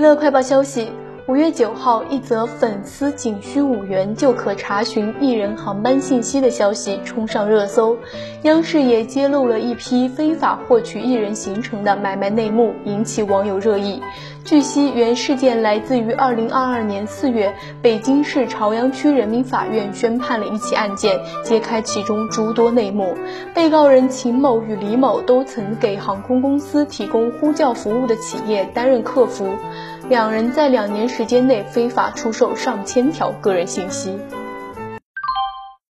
娱乐快报消息。五月九号，一则粉丝仅需五元就可查询艺人航班信息的消息冲上热搜。央视也揭露了一批非法获取艺人行程的买卖内幕，引起网友热议。据悉，原事件来自于二零二二年四月，北京市朝阳区人民法院宣判了一起案件，揭开其中诸多内幕。被告人秦某与李某都曾给航空公司提供呼叫服务的企业担任客服。两人在两年时间内非法出售上千条个人信息。